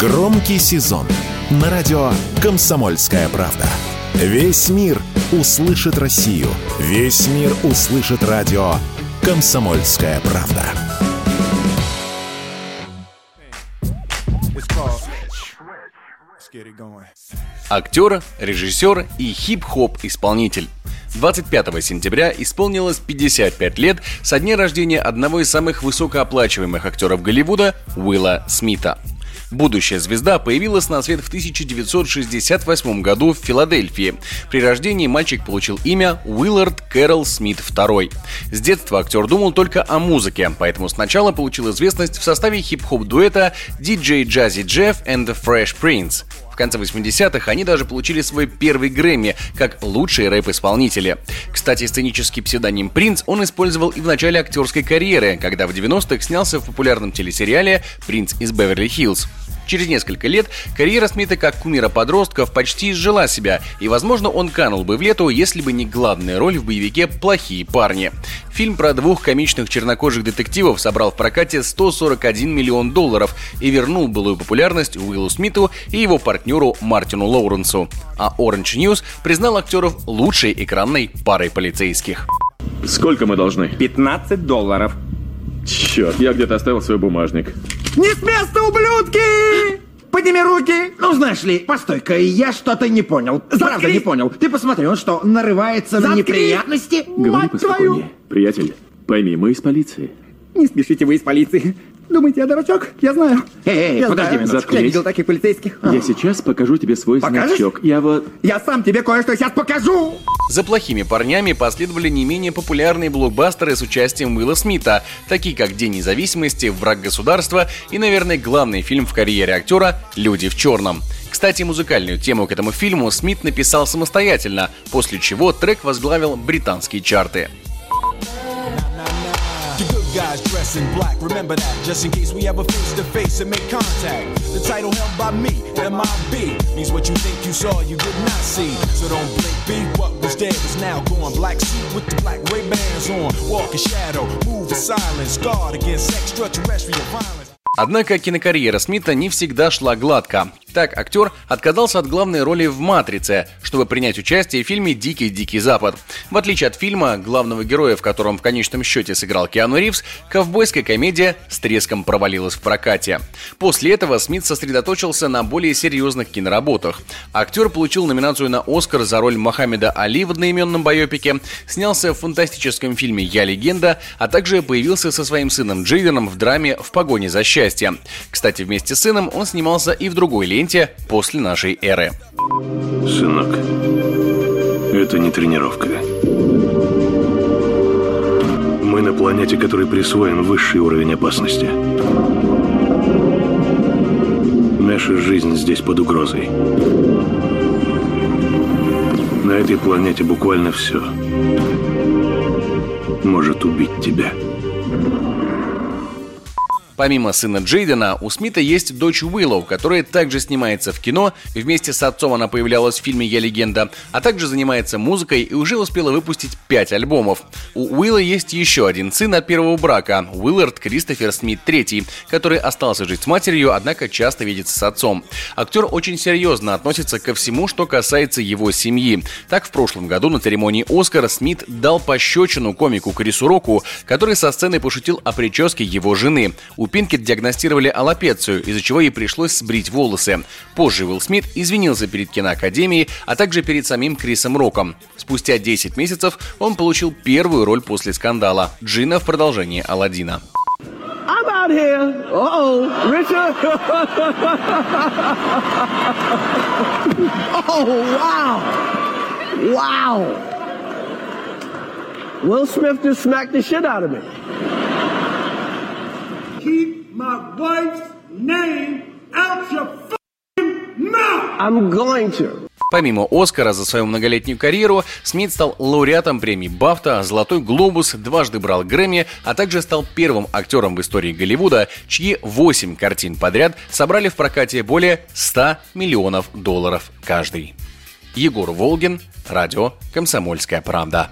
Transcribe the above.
Громкий сезон на радио «Комсомольская правда». Весь мир услышит Россию. Весь мир услышит радио «Комсомольская правда». Актер, режиссер и хип-хоп исполнитель. 25 сентября исполнилось 55 лет со дня рождения одного из самых высокооплачиваемых актеров Голливуда Уилла Смита. Будущая звезда появилась на свет в 1968 году в Филадельфии. При рождении мальчик получил имя Уиллард Кэрол Смит II. С детства актер думал только о музыке, поэтому сначала получил известность в составе хип-хоп дуэта DJ Jazzy Jeff and the Fresh Prince конце 80-х они даже получили свой первый Грэмми как лучшие рэп-исполнители. Кстати, сценический псевдоним «Принц» он использовал и в начале актерской карьеры, когда в 90-х снялся в популярном телесериале «Принц из Беверли-Хиллз». Через несколько лет карьера Смита как кумира подростков почти изжила себя, и, возможно, он канул бы в лету, если бы не главная роль в боевике «Плохие парни». Фильм про двух комичных чернокожих детективов собрал в прокате 141 миллион долларов и вернул былую популярность Уиллу Смиту и его партнеру Мартину Лоуренсу. А Orange News признал актеров лучшей экранной парой полицейских. Сколько мы должны? 15 долларов. Черт, я где-то оставил свой бумажник. Не с места, ублюдки! Подними руки! Ну, знаешь ли, постой-ка, я что-то не понял. Заткнись! Правда, не понял. Ты посмотри, он что, нарывается на Заткнись! неприятности? Говори Мать твою! Приятель, пойми, мы из полиции. Не спешите вы из полиции. Думаете, я дурачок? Я знаю. Эй, эй, я подожди знаю. минутку. Я видел таких полицейских. Я сейчас покажу тебе свой Покажешь? значок. Я вот... Я сам тебе кое-что сейчас покажу. За плохими парнями последовали не менее популярные блокбастеры с участием Уилла Смита, такие как День независимости, Враг государства и, наверное, главный фильм в карьере актера «Люди в черном». Кстати, музыкальную тему к этому фильму Смит написал самостоятельно, после чего трек возглавил британские чарты. Guys in black, remember that, just in case we ever face to face and make contact. The title held by me, MIB, means what you think you saw, you did not see. So don't blink, be what was dead is now gone. Black suit with the black Ray bands on, walk in shadow, move in silence, guard against extraterrestrial violence. Однако кинокарьера Смита не всегда шла гладко. Так, актер отказался от главной роли в «Матрице», чтобы принять участие в фильме «Дикий-дикий Запад». В отличие от фильма, главного героя, в котором в конечном счете сыграл Киану Ривз, ковбойская комедия с треском провалилась в прокате. После этого Смит сосредоточился на более серьезных киноработах. Актер получил номинацию на «Оскар» за роль Мохаммеда Али в одноименном байопике, снялся в фантастическом фильме «Я легенда», а также появился со своим сыном Джейденом в драме «В погоне за счастьем». Кстати, вместе с сыном он снимался и в другой ленте после нашей эры. Сынок, это не тренировка. Мы на планете, которой присвоен высший уровень опасности. Наша жизнь здесь под угрозой. На этой планете буквально все может убить тебя. Помимо сына Джейдена, у Смита есть дочь Уиллоу, которая также снимается в кино, вместе с отцом она появлялась в фильме «Я легенда», а также занимается музыкой и уже успела выпустить 5 альбомов. У Уилла есть еще один сын от первого брака – Уиллард Кристофер Смит III, который остался жить с матерью, однако часто видится с отцом. Актер очень серьезно относится ко всему, что касается его семьи. Так, в прошлом году на церемонии «Оскар» Смит дал пощечину комику Крису Року, который со сцены пошутил о прическе его жены. У Пинкет диагностировали аллопецию, из-за чего ей пришлось сбрить волосы. Позже Уилл Смит извинился перед киноакадемией, а также перед самим Крисом Роком. Спустя 10 месяцев он получил первую роль после скандала – Джина в продолжении Алладина. I'm out oh. Will Smith just smacked the shit out of me. Keep my wife's name out your f***ing mouth! I'm going to. Помимо Оскара за свою многолетнюю карьеру, Смит стал лауреатом премий Бафта, Золотой Глобус, дважды брал Грэмми, а также стал первым актером в истории Голливуда, чьи 8 картин подряд собрали в прокате более 100 миллионов долларов каждый. Егор Волгин, радио «Комсомольская правда».